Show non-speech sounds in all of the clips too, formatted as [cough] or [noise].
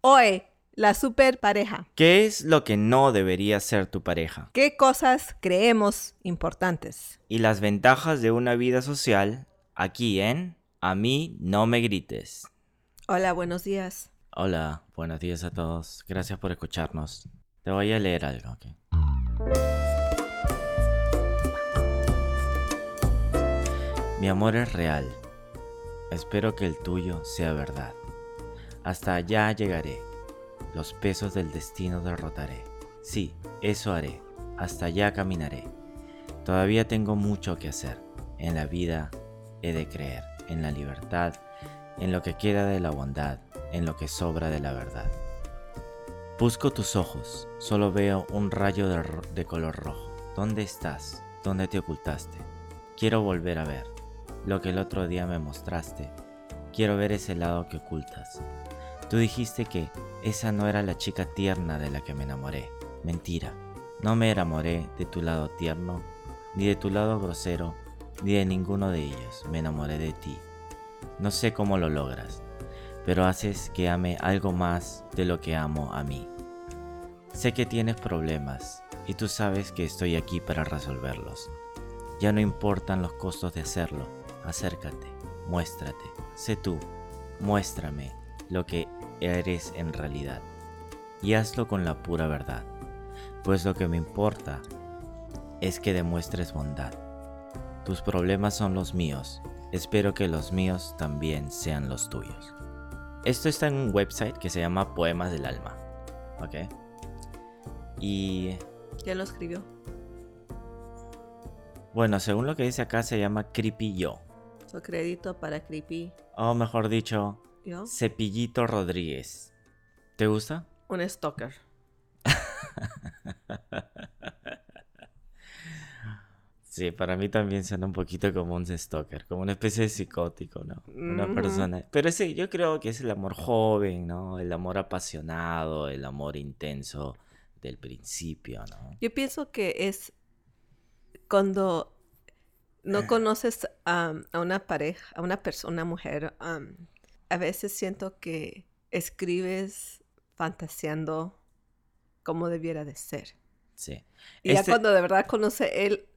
Hoy, la super pareja. ¿Qué es lo que no debería ser tu pareja? ¿Qué cosas creemos importantes? Y las ventajas de una vida social aquí en A mí no me grites. Hola, buenos días. Hola, buenos días a todos. Gracias por escucharnos. Te voy a leer algo, ¿ok? Mi amor es real. Espero que el tuyo sea verdad. Hasta allá llegaré. Los pesos del destino derrotaré. Sí, eso haré. Hasta allá caminaré. Todavía tengo mucho que hacer. En la vida he de creer. En la libertad. En lo que queda de la bondad. En lo que sobra de la verdad. Busco tus ojos. Solo veo un rayo de, color rojo. ¿Dónde estás? ¿Dónde te ocultaste? Quiero volver a ver lo que el otro día me mostraste. Quiero ver ese lado que ocultas. Tú dijiste que esa no era la chica tierna de la que me enamoré. Mentira. No me enamoré de tu lado tierno, ni de tu lado grosero, ni de ninguno de ellos. Me enamoré de ti. No sé cómo lo logras, pero haces que ame algo más de lo que amo a mí. Sé que tienes problemas y tú sabes que estoy aquí para resolverlos. Ya no importan los costos de hacerlo acércate, muéstrate, sé tú, muéstrame lo que eres en realidad. Y hazlo con la pura verdad, pues lo que me importa es que demuestres bondad. Tus problemas son los míos, espero que los míos también sean los tuyos. Esto está en un website que se llama Poemas del Alma, ¿ok? Y... ¿Quién lo escribió? Bueno, según lo que dice acá se llama Creepy Yo. Su crédito para Creepy. O mejor dicho, Cepillito Rodríguez. ¿Te gusta? Un stalker. [laughs] sí, para mí también suena un poquito como un stalker, como una especie de psicótico, ¿no? Una persona. Pero sí, yo creo que es el amor joven, ¿no? El amor apasionado, el amor intenso del principio, ¿no? Yo pienso que es cuando no [clears throat] conoces a una pareja, a una persona, mujer, a veces siento que escribes fantaseando como debiera de ser. Sí. Y ya este cuando de verdad conoce él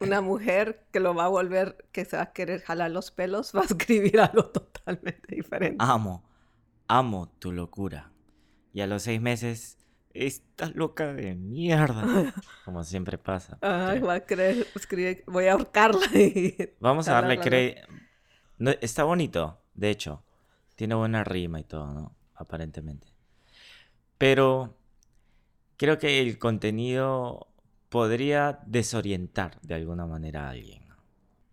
una mujer que lo va a volver, que se va a querer jalar los pelos, [laughs] va a escribir algo totalmente diferente. Amo, amo tu locura. Y a los seis meses esta loca de mierda. [laughs] Como siempre pasa. Ay, va a creer, voy a ahorcarla. Vamos a darle crédito. está bonito, de hecho. Tiene buena rima y todo, ¿no? Aparentemente. Pero creo que el contenido podría desorientar de alguna manera a alguien.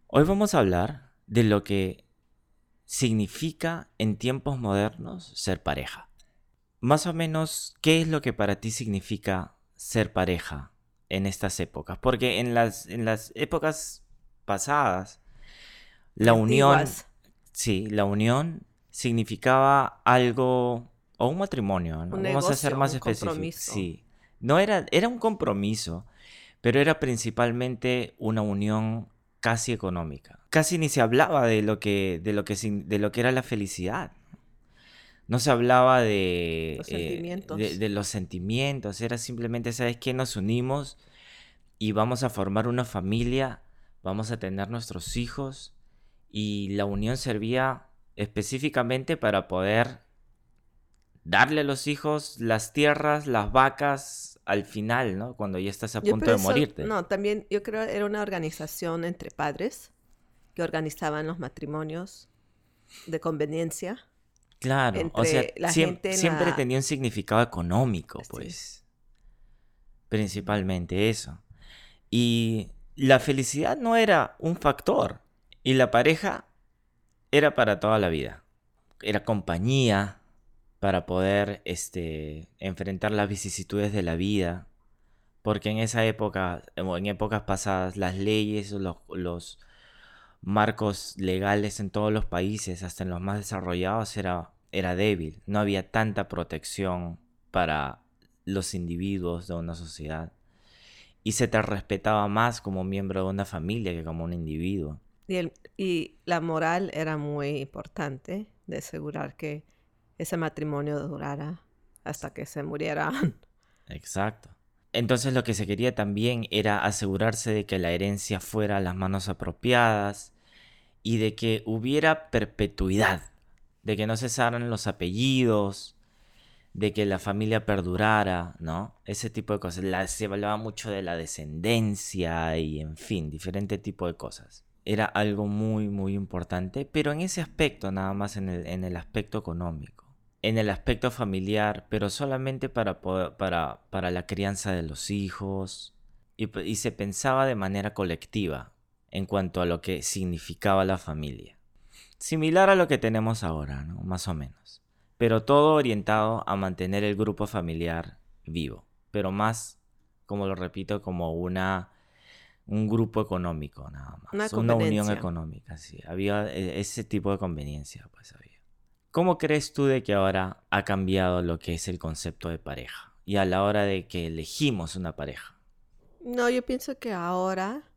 Hoy vamos a hablar de lo que significa en tiempos modernos ser pareja más o menos, ¿qué es lo que para ti significa ser pareja en estas épocas? Porque en las, en las épocas pasadas, la unión, sí, la unión significaba algo, o un matrimonio, ¿no? Vamos a ser más específicos. Sí, no era, era un compromiso, pero era principalmente una unión casi económica. Casi ni se hablaba de lo que, de lo que, de lo que era la felicidad no se hablaba de los, eh, sentimientos. de, los sentimientos, era simplemente, ¿sabes qué? Nos unimos y vamos a formar una familia, vamos a tener nuestros hijos y la unión servía específicamente para poder darle a los hijos las tierras, las vacas al final, ¿no? Cuando ya estás a punto de morirte. No, también yo creo que era una organización entre padres que organizaban los matrimonios de conveniencia Claro, o sea, siempre, tenía un significado económico, pues. Principalmente eso. Y la felicidad no era un factor. Y la pareja era para toda la vida. Era compañía para poder este, enfrentar las vicisitudes de la vida. Porque en esa época, en épocas pasadas, las leyes, los, los marcos legales en todos los países, hasta en los más desarrollados, era, era débil. No había tanta protección para los individuos de una sociedad. Y se te respetaba más como miembro de una familia que como un individuo. Y, la moral era muy importante de asegurar que ese matrimonio durara hasta que se murieran. [laughs] Exacto. Entonces lo que se quería también era asegurarse de que la herencia fuera a las manos apropiadas y de que hubiera perpetuidad, de que no cesaran los apellidos, de que la familia perdurara, ¿no? Ese tipo de cosas. se hablaba mucho de la descendencia y, en fin, diferente tipo de cosas. Era algo muy, muy importante, pero en ese aspecto, nada más en el, en el aspecto económico en el aspecto familiar, pero solamente para, para, para la crianza de los hijos, y, se pensaba de manera colectiva en cuanto a lo que significaba la familia. Similar a lo que tenemos ahora, ¿no? más o menos. Pero todo orientado a mantener el grupo familiar vivo, pero más, como lo repito, como una un grupo económico nada más, una, una unión económica, sí, había e, ese tipo de conveniencia, pues había. ¿Cómo crees tú de que ahora ha cambiado lo que es el concepto de pareja? Y a la hora de que elegimos una pareja. No, yo pienso que ahora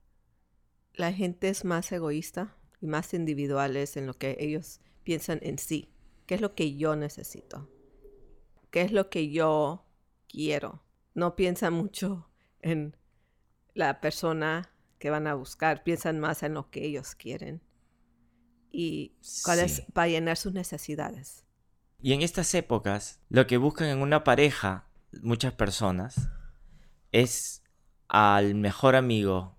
la gente es más egoísta y más individuales en lo que ellos piensan en sí. ¿Qué es lo que yo necesito? ¿Qué es lo que yo quiero? No piensan mucho en la persona que van a buscar, piensan más en lo que ellos quieren y para llenar sus necesidades. Y en estas épocas, lo que buscan en una pareja, muchas personas, es al mejor amigo.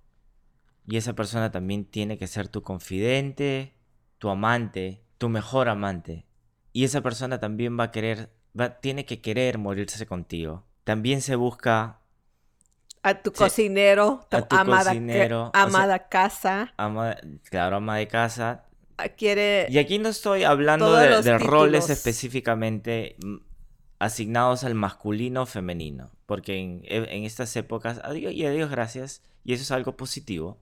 Y esa persona también tiene que ser tu confidente, tu amante, tu mejor amante. Y esa persona también va a querer, va, tiene que querer morirse contigo. También se busca a tu cocinero, tu, amada, cocinero, amada casa. claro, ama de casa. Ah, quiere... Y aquí no estoy hablando de, roles específicamente mm, asignados al masculino o femenino, porque en, estas épocas, y a Dios gracias, y eso es algo positivo,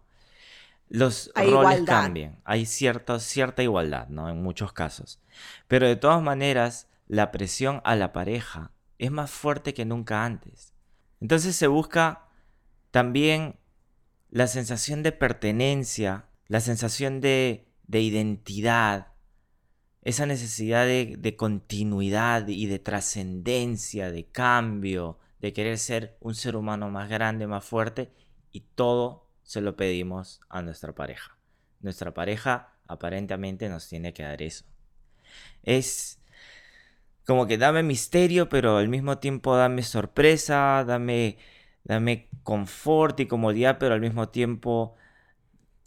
los roles cambian, hay cierta, cierta igualdad, ¿no? En muchos casos. Pero de todas maneras, la presión a la pareja es más fuerte que nunca antes. Entonces se busca también la sensación de pertenencia, la sensación de de identidad, esa necesidad de, continuidad y de trascendencia, de cambio, de querer ser un ser humano más grande, más fuerte, y todo se lo pedimos a nuestra pareja. Nuestra pareja aparentemente nos tiene que dar eso. Es como que dame misterio, pero al mismo tiempo dame sorpresa, dame, dame confort y comodidad, pero al mismo tiempo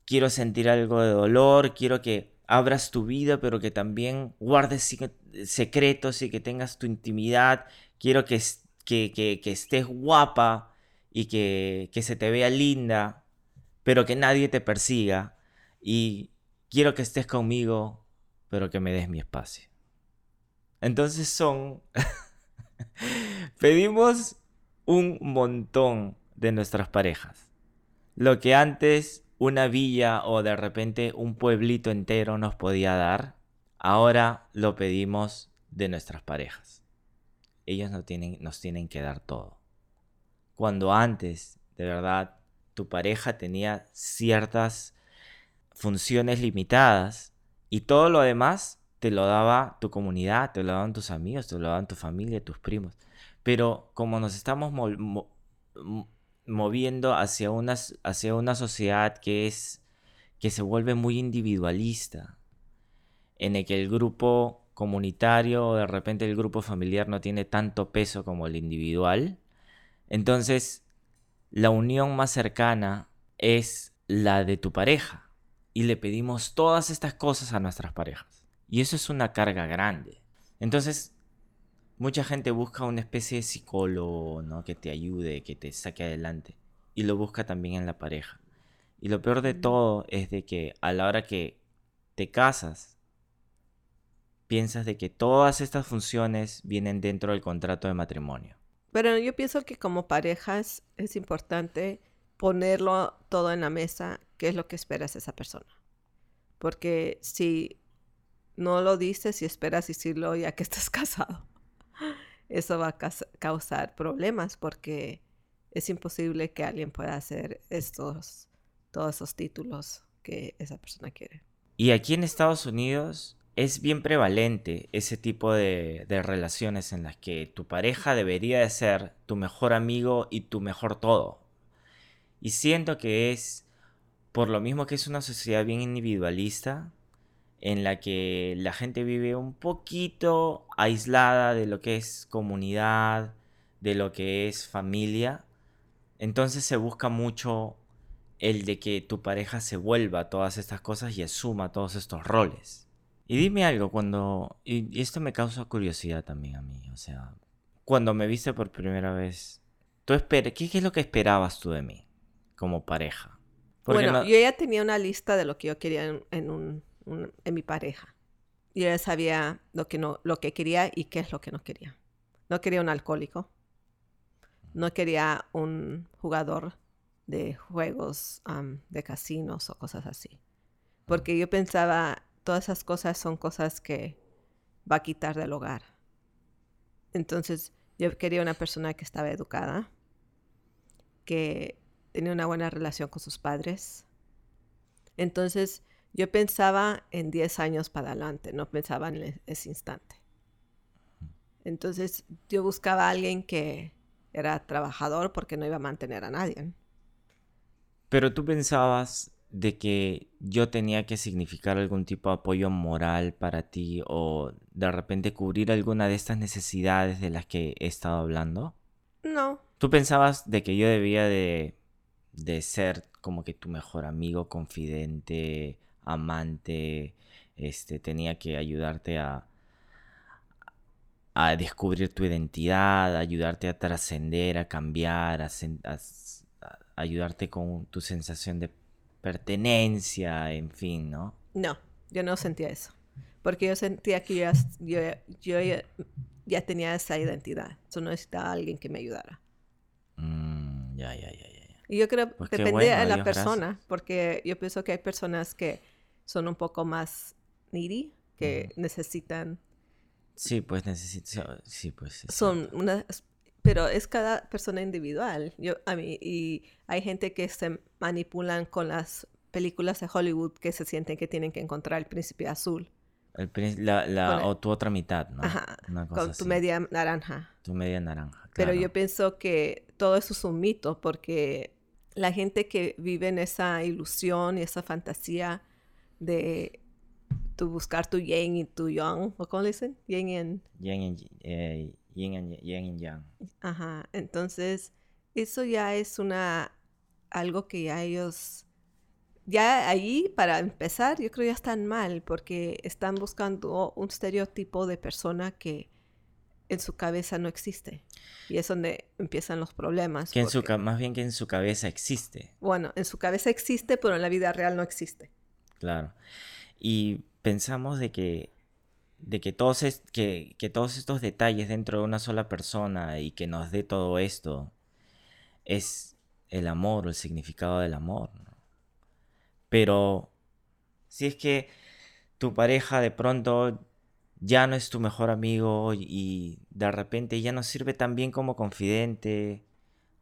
quiero sentir algo de dolor, quiero que abras tu vida, pero que también guardes secretos y que tengas tu intimidad, quiero que, que, estés guapa y que, que se te vea linda, pero que nadie te persiga, y quiero que estés conmigo, pero que me des mi espacio. Entonces son... [laughs] Pedimos un montón de nuestras parejas. Lo que antes una villa o de repente un pueblito entero nos podía dar, ahora lo pedimos de nuestras parejas. Ellos nos tienen, nos tienen que dar todo. Cuando antes, de verdad, tu pareja tenía ciertas funciones limitadas y todo lo demás te lo daba tu comunidad, te lo daban tus amigos, te lo daban tu familia, tus primos. Pero como nos estamos moviendo hacia una, hacia una sociedad que es que se vuelve muy individualista, en el que el grupo comunitario o de repente el grupo familiar no tiene tanto peso como el individual, entonces la unión más cercana es la de tu pareja y le pedimos todas estas cosas a nuestras parejas. Y eso es una carga grande. Entonces, mucha gente busca una especie de psicólogo, ¿no? Que te ayude, que te saque adelante. Y lo busca también en la pareja. Y lo peor de todo es de que a la hora que te casas, piensas de que todas estas funciones vienen dentro del contrato de matrimonio. Pero yo pienso que como parejas es importante ponerlo todo en la mesa, qué es lo que esperas de esa persona. Porque si no lo dices y esperas decirlo ya que estás [laughs] casado, eso va a causar problemas porque es imposible que alguien pueda hacer estos, todos esos títulos que esa persona quiere. Y aquí en Estados Unidos es bien prevalente ese tipo de, relaciones en las que tu pareja debería de ser tu mejor amigo y tu mejor todo. Y siento que es, por lo mismo que es una sociedad bien individualista, en la que la gente vive un poquito aislada de lo que es comunidad, de lo que es familia, entonces se busca mucho el de que tu pareja se vuelva todas estas cosas y asuma todos estos roles. Y dime algo, cuando... Y esto me causa curiosidad también a mí, o sea, cuando me viste por primera vez, ¿tú ¿qué, es lo que esperabas tú de mí como pareja? bueno, yo ya tenía una lista de lo que yo quería en, un, en mi pareja. Yo ya sabía lo que, no, lo que quería y qué es lo que no quería. No quería un alcohólico. No quería un jugador de juegos de casinos o cosas así. Porque yo pensaba, todas esas cosas son cosas que va a quitar del hogar. Entonces yo quería una persona que estaba educada, que tenía una buena relación con sus padres. Entonces yo pensaba en 10 años para adelante, no pensaba en e-, ese instante. Entonces yo buscaba a alguien que era trabajador porque no iba a mantener a nadie. Pero tú pensabas de que yo tenía que significar algún tipo de apoyo moral para ti o de repente cubrir alguna de estas necesidades de las que he estado hablando? No. ¿Tú pensabas de que yo debía de, de ser como que tu mejor amigo, confidente, amante, este, tenía que ayudarte a, a descubrir tu identidad, ayudarte a trascender, a cambiar, a, ayudarte con tu sensación de pertenencia, en fin, ¿no? No, yo no sentía eso. Porque yo sentía que yo, yo, ya, tenía esa identidad. Yo necesitaba a alguien que me ayudara. Mm, ya, ya, ya, ya. Y yo creo que pues depende de la persona, porque yo pienso que hay personas que son un poco más needy, que necesitan... Sí, pues necesitan... Sí, pues... Son unas pero es cada persona individual. Yo, a mí, y hay gente que se manipulan con las películas de Hollywood que se sienten que tienen que encontrar el príncipe azul. El la, o tu otra mitad, ¿no? Ajá, con tu media naranja. Tu media naranja. Claro. Pero yo pienso que todo eso es un mito porque la gente que vive en esa ilusión y esa fantasía de tu buscar tu yin y tu yang, ¿o cómo le dicen? Yin y... Yin y... Eh, yin y yang. Ajá, entonces eso ya es una algo que ya ellos ya ahí para empezar yo creo ya están mal porque están buscando un estereotipo de persona que en su cabeza no existe y es donde empiezan los problemas. Que en su más bien que en su cabeza existe. Bueno, en su cabeza existe, pero en la vida real no existe. Claro. Y pensamos de que de que todos, que, todos estos detalles dentro de una sola persona y que nos dé todo esto es el amor o el significado del amor. Pero si es que tu pareja de pronto ya no es tu mejor amigo y de repente ya no sirve tan bien como confidente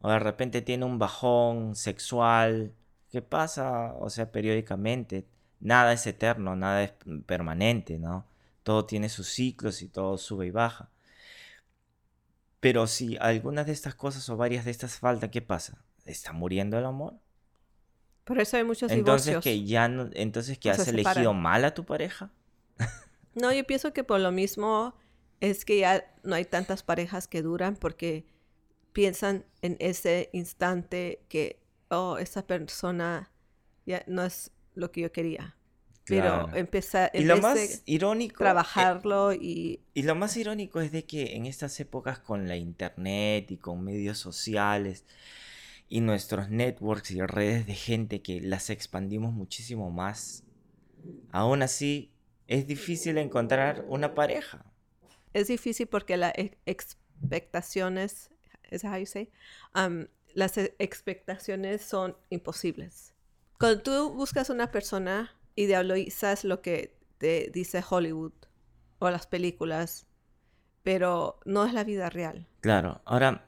o de repente tiene un bajón sexual, ¿qué pasa? O sea, periódicamente, nada es eterno, nada es permanente, ¿no? todo tiene sus ciclos y todo sube y baja. Pero si algunas de estas cosas o varias de estas faltan, ¿qué pasa? ¿Está muriendo el amor? Por eso hay muchos entonces Que ya no, entonces que has elegido mal a tu pareja. [laughs] no, yo pienso que por lo mismo es que ya no hay tantas parejas que duran porque piensan en ese instante que, oh, esa persona ya no es lo que yo quería. Pero empezar y lo más irónico trabajarlo y y lo más irónico es de que en estas épocas con la internet y con medios sociales y nuestros networks y redes de gente que las expandimos muchísimo más aún así es difícil encontrar una pareja es difícil porque las expectaciones ¿es how you say? Um, las e-, expectaciones son imposibles cuando tú buscas una persona idealizas lo que te dice Hollywood o las películas, pero no es la vida real. Claro, ahora,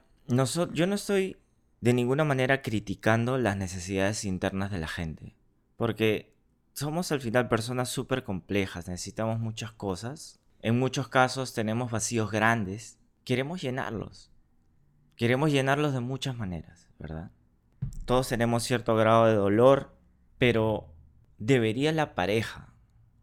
yo no estoy de ninguna manera criticando las necesidades internas de la gente, porque somos al final personas súper complejas, necesitamos muchas cosas. En muchos casos tenemos vacíos grandes. Queremos llenarlos. Queremos llenarlos de muchas maneras, ¿verdad? Todos tenemos cierto grado de dolor, pero ¿debería la pareja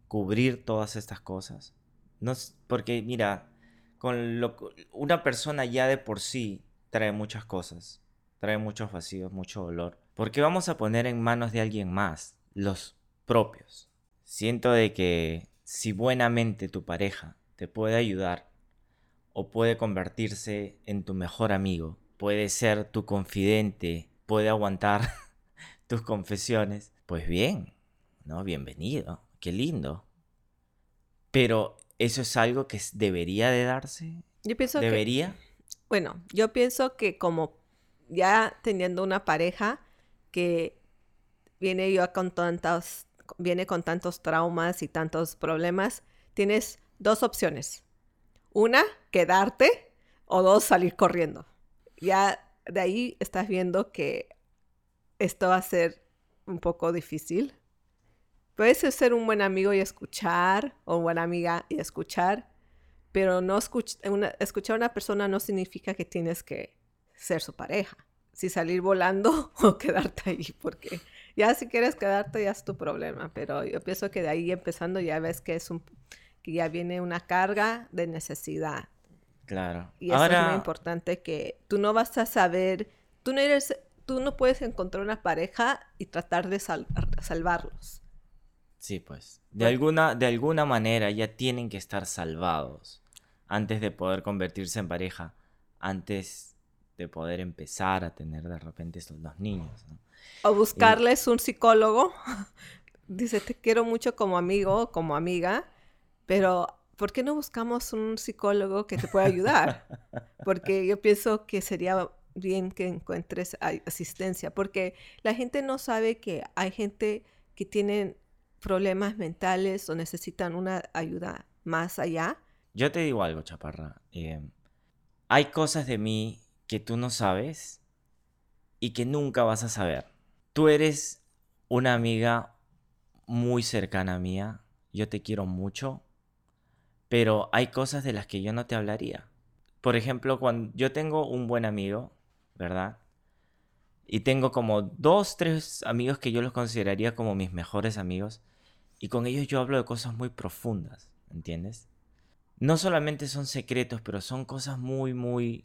cubrir todas estas cosas? No, porque mira, con lo, una persona ya de por sí trae muchas cosas, trae muchos vacíos, mucho dolor. ¿Por qué vamos a poner en manos de alguien más los propios? Siento de que si buenamente tu pareja te puede ayudar o puede convertirse en tu mejor amigo, puede ser tu confidente, puede aguantar [laughs] tus confesiones, pues bien, ¿no? Bienvenido, qué lindo. Pero eso es algo que debería de darse. Yo pienso ¿Debería? bueno, yo pienso que como ya teniendo una pareja que viene yo con tantos, viene con tantos traumas y tantos problemas, tienes dos opciones. Una, quedarte o dos, salir corriendo. Ya de ahí estás viendo que esto va a ser un poco difícil. Puedes ser un buen amigo y escuchar, o buena amiga y escuchar, pero no escuchar a una persona no significa que tienes que ser su pareja. Si salir volando [laughs] o quedarte ahí, porque ya si quieres quedarte ya es tu problema, pero yo pienso que de ahí empezando ya ves que es un que ya viene una carga de necesidad. Claro. Y eso es muy importante que tú no vas a saber, tú no eres, tú no puedes encontrar una pareja y tratar de salvarlos. Sí, pues. De alguna, de alguna manera ya tienen que estar salvados antes de poder convertirse en pareja, antes de poder empezar a tener de repente estos dos niños. O buscarles un psicólogo. [laughs] Dice, te quiero mucho como amigo, como amiga, pero ¿por qué no buscamos un psicólogo que te pueda ayudar? [laughs] Porque yo pienso que sería bien que encuentres asistencia, porque la gente no sabe que hay gente que tienen problemas mentales o necesitan una ayuda más allá. Yo te digo algo, Chaparra. Eh, hay cosas de mí que tú no sabes y que nunca vas a saber. Tú eres una amiga muy cercana mía. Yo te quiero mucho pero hay cosas de las que yo no te hablaría. Por ejemplo, cuando yo tengo un buen amigo, ¿verdad? Y tengo como dos, tres amigos que yo los consideraría como mis mejores amigos. Y con ellos yo hablo de cosas muy profundas, ¿entiendes? No solamente son secretos, pero son cosas muy, muy,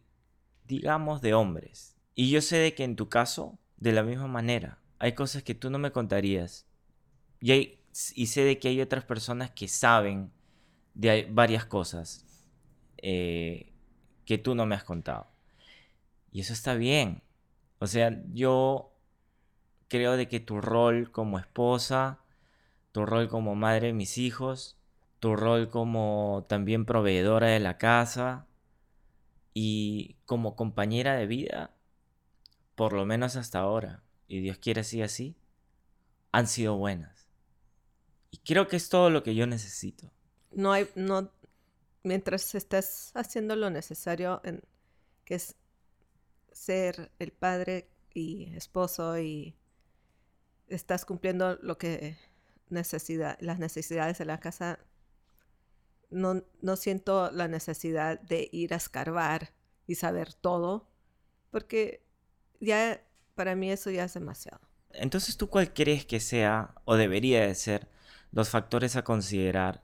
digamos, de hombres. Y yo sé de que en tu caso, de la misma manera, hay cosas que tú no me contarías. Y, sé de que hay otras personas que saben de varias cosas eh, que tú no me has contado. Y eso está bien. O sea, yo creo de que tu rol como esposa, tu rol como madre de mis hijos, tu rol como también proveedora de la casa y como compañera de vida, por lo menos hasta ahora, y Dios quiere así así, han sido buenas. Y creo que es todo lo que yo necesito no hay, no, mientras estás haciendo lo necesario, en, que es ser el padre y esposo y estás cumpliendo lo que necesidad, las necesidades de la casa, no, no siento la necesidad de ir a escarbar y saber todo, porque ya para mí eso ya es demasiado. Entonces, ¿tú cuál crees que sea o debería de ser los factores a considerar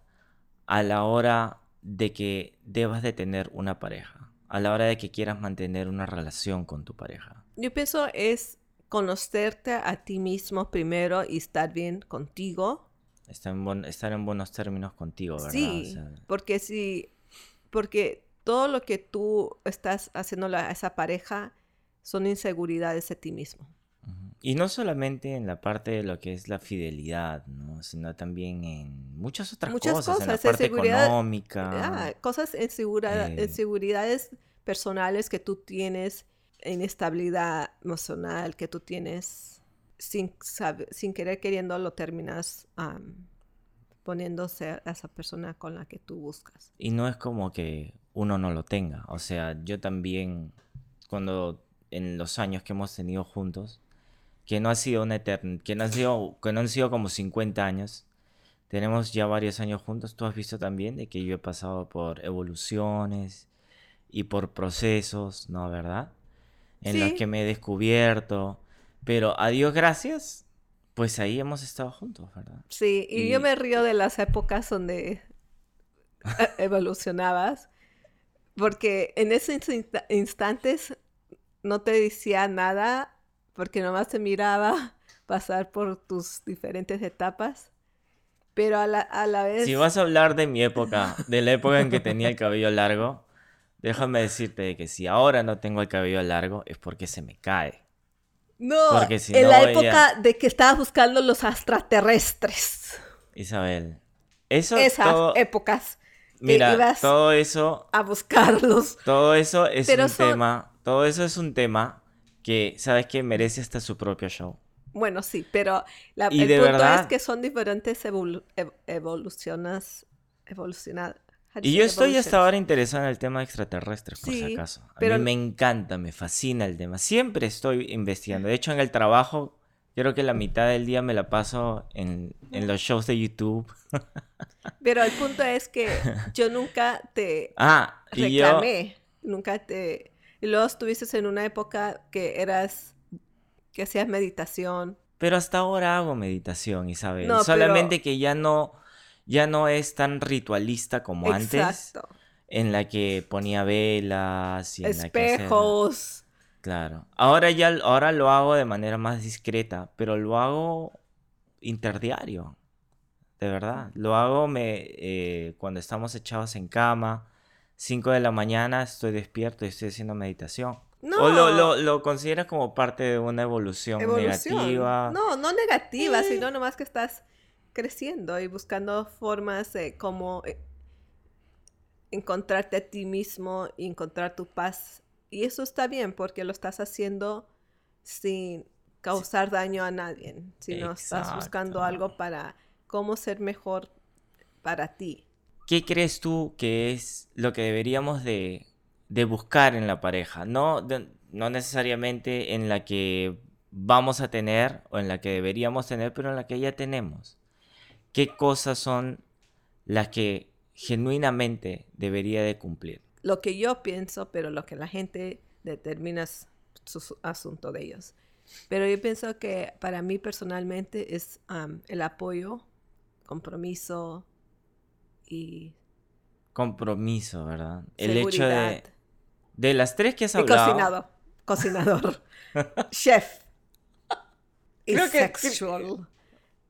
a la hora de que debas de tener una pareja, a la hora de que quieras mantener una relación con tu pareja? Yo pienso es conocerte a ti mismo primero y estar bien contigo. Estar en, estar en buenos términos contigo, ¿verdad? Sí, porque si, porque todo lo que tú estás haciendo a esa pareja son inseguridades de ti mismo. Y no solamente en la parte de lo que es la fidelidad, ¿no? sino también en muchas otras cosas, en la parte económica. Ah, cosas en, eh. seguridades personales que tú tienes, inestabilidad emocional que tú tienes, sin, sin querer queriendo lo terminas poniéndose a esa persona con la que tú buscas. Y no es como que uno no lo tenga, o sea, yo también, cuando en los años que hemos tenido juntos, que no ha sido una eterna, que no han sido, que no han sido como 50 años. Tenemos ya varios años juntos. Tú has visto también de que yo he pasado por evoluciones y por procesos, ¿no? ¿Verdad? En los que me he descubierto. Pero a Dios gracias, pues ahí hemos estado juntos, ¿verdad? Sí, y, yo me río de las épocas donde [laughs] evolucionabas, porque en esos instantes no te decía nada porque nomás te miraba [laughs] pasar por tus diferentes etapas. Pero a la, a la vez... Si vas a hablar de mi época, [laughs] de la época en que tenía el cabello largo, déjame decirte que si ahora no tengo el cabello largo es porque se me cae. No, en la época de que estabas buscando los extraterrestres. Isabel, eso Esas épocas. Mira, todo eso... A buscarlos. Todo eso es un tema... Todo eso es un tema que, ¿sabes que Merece hasta su propio show. Bueno, sí, pero la, el punto es que son diferentes evoluciones, evolucionadas. Y yo estoy hasta ahora interesado en el tema extraterrestre, por si acaso. A pero... mí me encanta, me fascina el tema. Siempre estoy investigando. De hecho, en el trabajo, creo que la mitad del día me la paso en, en los shows de YouTube. [laughs] Pero el punto es que yo nunca te ah, reclamé, nunca te y luego estuviste en una época que eras, que hacías meditación. Pero hasta ahora hago meditación, Isabel. Solamente que ya no, ya no es tan ritualista como Exacto. antes. En la que ponía velas y espejos. Claro. Ahora ya, ahora lo hago de manera más discreta, pero lo hago interdiario. De verdad. Lo hago me, eh, cuando estamos echados en cama 5 de la mañana estoy despierto y estoy haciendo meditación. No. ¿O lo, lo, consideras como parte de una evolución, negativa? No, no negativa, sino nomás que estás creciendo y buscando formas de cómo eh, encontrarte a ti mismo y encontrar tu paz. Y eso está bien porque lo estás haciendo sin causar daño a nadie, sino estás buscando algo para cómo ser mejor para ti. ¿Qué crees tú que es lo que deberíamos de, buscar en la pareja? No, no necesariamente en la que vamos a tener o en la que deberíamos tener, pero en la que ya tenemos. ¿Qué cosas son las que genuinamente debería de cumplir? Lo que yo pienso, pero lo que la gente determina es su asunto de ellos. Pero yo pienso que para mí personalmente es el apoyo, compromiso, y... Compromiso, ¿verdad? El hecho de... De las tres que has hablado... cocinado, cocinador, [laughs] chef. Y sexual.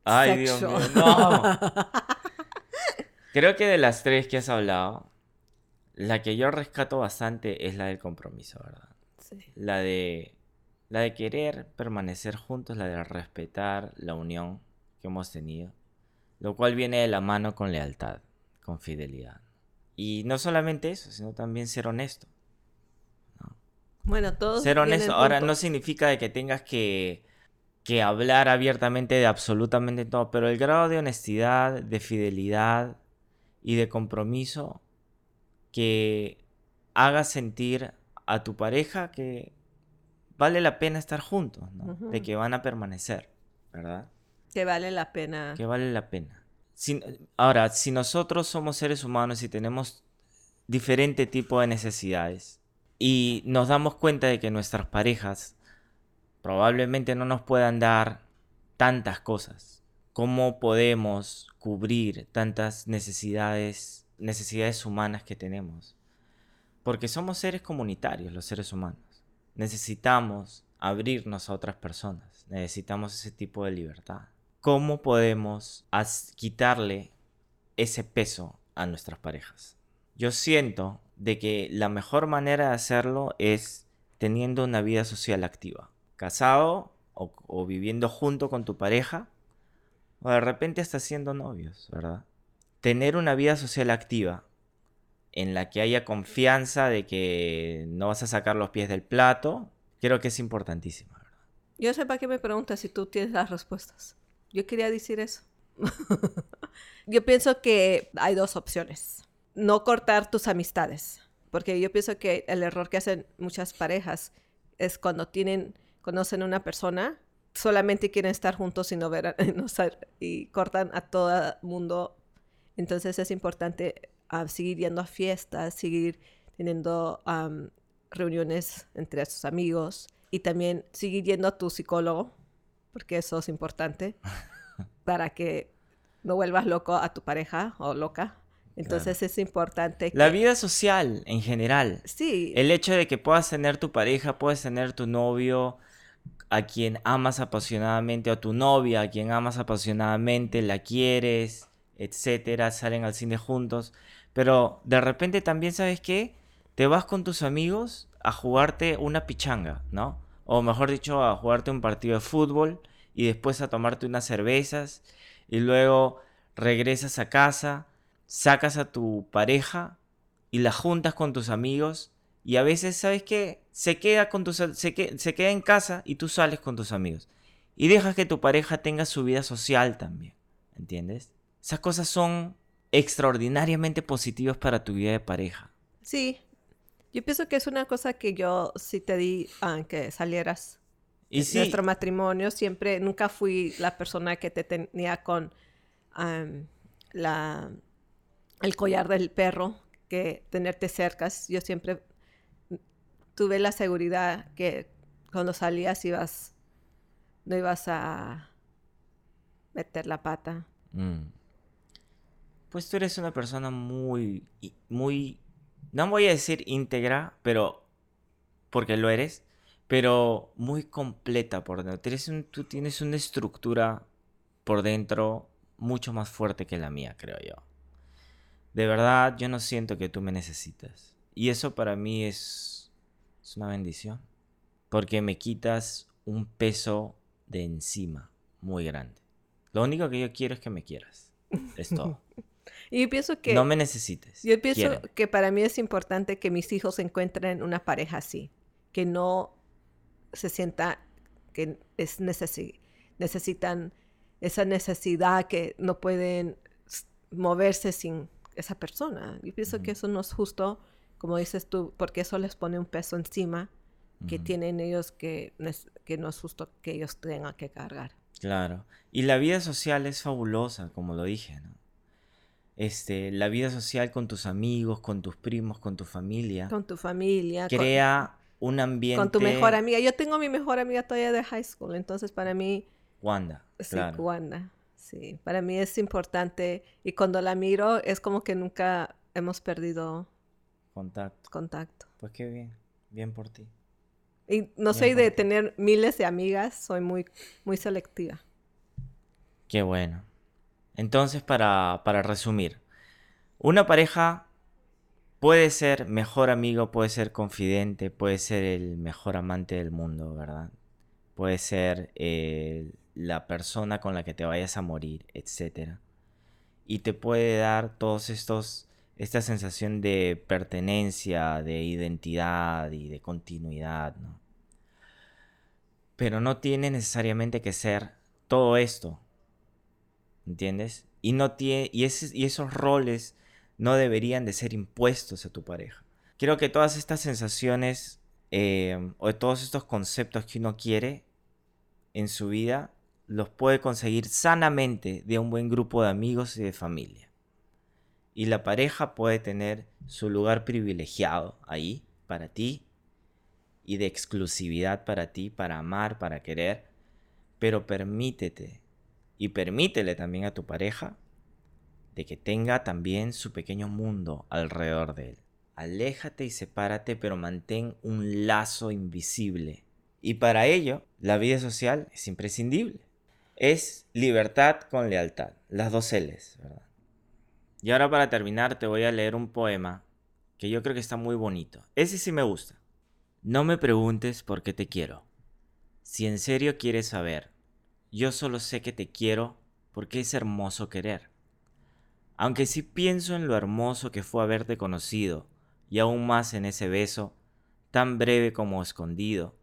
Ay, Dios mío, no. Creo que de las tres que has hablado, la que yo rescato bastante es la del compromiso, ¿verdad? Sí. La de la de querer permanecer juntos, la de respetar la unión que hemos tenido, lo cual viene de la mano con lealtad con fidelidad. Y no solamente eso, sino también ser honesto. Bueno, todo. Ser honesto. Ahora no significa de que tengas que, que hablar abiertamente de absolutamente todo, pero el grado de honestidad, de fidelidad y de compromiso que haga sentir a tu pareja que vale la pena estar juntos, De que van a permanecer, ¿verdad? Que vale la pena. Que vale la pena ahora, si nosotros somos seres humanos y tenemos diferente tipo de necesidades y nos damos cuenta de que nuestras parejas probablemente no nos puedan dar tantas cosas, ¿cómo podemos cubrir tantas necesidades, necesidades humanas que tenemos? Porque somos seres comunitarios, los seres humanos. Necesitamos abrirnos a otras personas, necesitamos ese tipo de libertad. ¿Cómo podemos quitarle ese peso a nuestras parejas? Yo siento de que la mejor manera de hacerlo es teniendo una vida social activa. Casado o, viviendo junto con tu pareja, o de repente hasta siendo novios, ¿verdad? Tener una vida social activa en la que haya confianza de que no vas a sacar los pies del plato, creo que es importantísima. Yo sé para qué me preguntas si tú tienes las respuestas. Yo quería decir eso. [laughs] yo pienso que hay dos opciones. No cortar tus amistades, porque yo pienso que el error que hacen muchas parejas es cuando tienen, conocen a una persona solamente quieren estar juntos y no ver [laughs] no y cortan a todo mundo. Entonces es importante ah, seguir yendo a fiestas, seguir teniendo reuniones entre sus amigos y también seguir yendo a tu psicólogo, porque eso es importante para que no vuelvas loco a tu pareja o loca. Entonces es importante. La vida social en general. Sí. El hecho de que puedas tener tu pareja, puedes tener tu novio, a quien amas apasionadamente, o tu novia, a quien amas apasionadamente, la quieres, etcétera, salen al cine juntos. Pero de repente también, ¿sabes qué? Te vas con tus amigos a jugarte una pichanga, ¿no? O mejor dicho, a jugarte un partido de fútbol y después a tomarte unas cervezas y luego regresas a casa, sacas a tu pareja y la juntas con tus amigos y a veces, ¿sabes qué? Se queda, con tus, se, se queda en casa y tú sales con tus amigos. Y dejas que tu pareja tenga su vida social también. ¿Entiendes? Esas cosas son extraordinariamente positivas para tu vida de pareja. Sí. Yo pienso que es una cosa que yo sí te di aunque salieras y nuestro matrimonio siempre, nunca fui la persona que te tenía con la, el collar del perro, que tenerte cerca. Yo siempre tuve la seguridad que cuando salías ibas, no ibas a meter la pata. Mm. Pues tú eres una persona muy, muy, no voy a decir íntegra, pero porque lo eres, pero muy completa por dentro. tú tienes una estructura por dentro mucho más fuerte que la mía, creo yo. De verdad, yo no siento que tú me necesitas. Y eso para mí es, es una bendición. Porque me quitas un peso de encima muy grande. Lo único que yo quiero es que me quieras. Es [laughs] todo. Y yo pienso que... No me necesites. Yo pienso que para mí es importante que mis hijos encuentren una pareja así. Que no se sienta que es necesitan esa necesidad que no pueden moverse sin esa persona. Yo pienso que eso no es justo, como dices tú, porque eso les pone un peso encima que tienen ellos que, que no es justo que ellos tengan que cargar. Claro. Y la vida social es fabulosa, como lo dije, ¿no? Este, la vida social con tus amigos, con tus primos, con tu familia. Con tu familia. Crea un ambiente. Con tu mejor amiga. Yo tengo mi mejor amiga todavía de high school, entonces para mí. Wanda. Sí, Wanda. Sí, para mí es importante y cuando la miro es como que nunca hemos perdido contacto. Contacto. Pues qué bien, bien por ti. Y no soy de tener miles de amigas, soy muy, muy selectiva. Qué bueno. Entonces, para, para resumir, una pareja puede ser mejor amigo, puede ser confidente, puede ser el mejor amante del mundo, ¿verdad? Puede ser eh, la persona con la que te vayas a morir, etc. Y te puede dar todos estos, esta sensación de pertenencia, de identidad y de continuidad, ¿no? Pero no tiene necesariamente que ser todo esto, ¿entiendes? Y, no tiene, y, y esos roles no deberían de ser impuestos a tu pareja. Quiero que todas estas sensaciones eh, o todos estos conceptos que uno quiere en su vida los puede conseguir sanamente de un buen grupo de amigos y de familia. Y la pareja puede tener su lugar privilegiado ahí para ti y de exclusividad para ti, para amar, para querer. Pero permítete y permítele también a tu pareja de que tenga también su pequeño mundo alrededor de él. Aléjate y sepárate, pero mantén un lazo invisible. Y para ello, la vida social es imprescindible. Es libertad con lealtad, las dos L's. Y ahora para terminar te voy a leer un poema que yo creo que está muy bonito. Ese sí me gusta. No me preguntes por qué te quiero. Si en serio quieres saber, yo solo sé que te quiero porque es hermoso querer. Aunque si pienso en lo hermoso que fue haberte conocido, y aún más en ese beso, tan breve como escondido,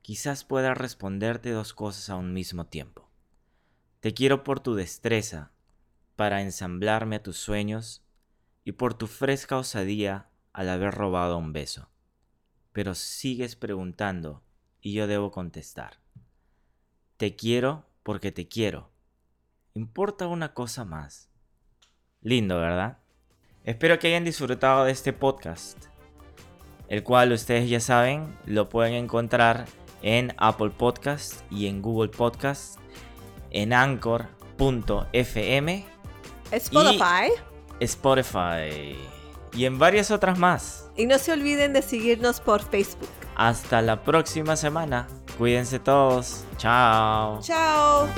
quizás pueda responderte dos cosas a un mismo tiempo. Te quiero por tu destreza para ensamblarme a tus sueños y por tu fresca osadía al haber robado un beso. Pero sigues preguntando y yo debo contestar. Te quiero porque te quiero. Importa una cosa más. Lindo, ¿verdad? Espero que hayan disfrutado de este podcast, el cual ustedes ya saben, lo pueden encontrar en Apple Podcast y en Google Podcast, en anchor.fm, Spotify. Spotify y en varias otras más. Y no se olviden de seguirnos por Facebook. Hasta la próxima semana. Cuídense todos. Chao. Chao.